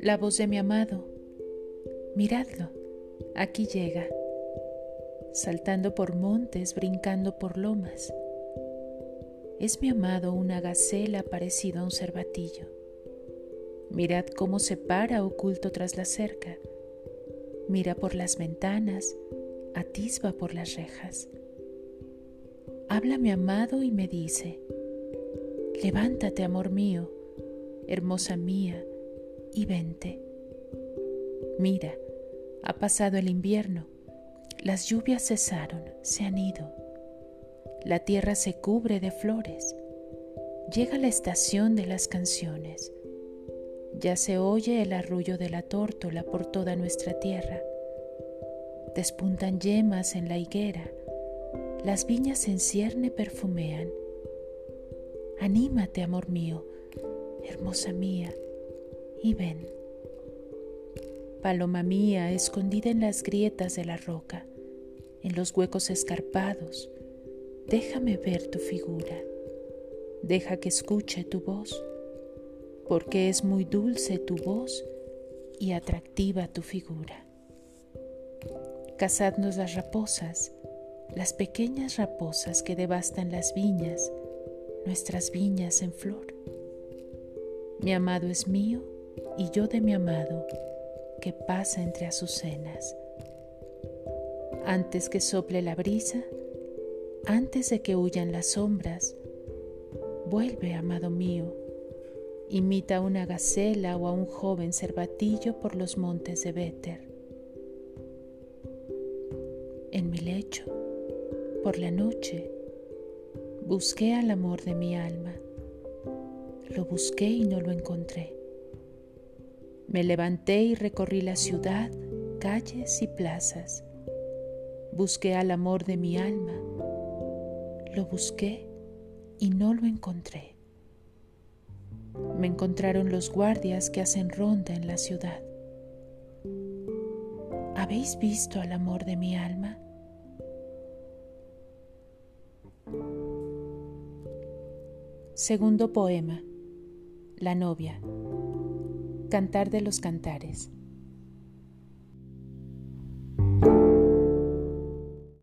La voz de mi amado, miradlo, aquí llega, saltando por montes, brincando por lomas. Es mi amado una gacela parecida a un cervatillo. Mirad cómo se para oculto tras la cerca. Mira por las ventanas, atisba por las rejas. Habla mi amado y me dice, levántate, amor mío, hermosa mía, y vente. Mira, ha pasado el invierno, las lluvias cesaron, se han ido la tierra se cubre de flores. Llega la estación de las canciones. Ya se oye el arrullo de la tórtola por toda nuestra tierra. Despuntan yemas en la higuera. Las viñas en cierne perfumean. Anímate, amor mío, hermosa mía, y ven. Paloma mía, escondida en las grietas de la roca, en los huecos escarpados, déjame ver tu figura, deja que escuche tu voz, porque es muy dulce tu voz y atractiva tu figura. Cazadnos las raposas, las pequeñas raposas que devastan las viñas, nuestras viñas en flor. Mi amado es mío y yo de mi amado, que pasa entre azucenas. Antes que sople la brisa, antes de que huyan las sombras, vuelve, amado mío, imita a una gacela o a un joven cervatillo por los montes de Béter. En mi lecho, por la noche, busqué al amor de mi alma. Lo busqué y no lo encontré. Me levanté y recorrí la ciudad, calles y plazas. Busqué al amor de mi alma lo busqué y no lo encontré. Me encontraron los guardias que hacen ronda en la ciudad. ¿Habéis visto al amor de mi alma? Segundo poema. La novia. Cantar de los cantares.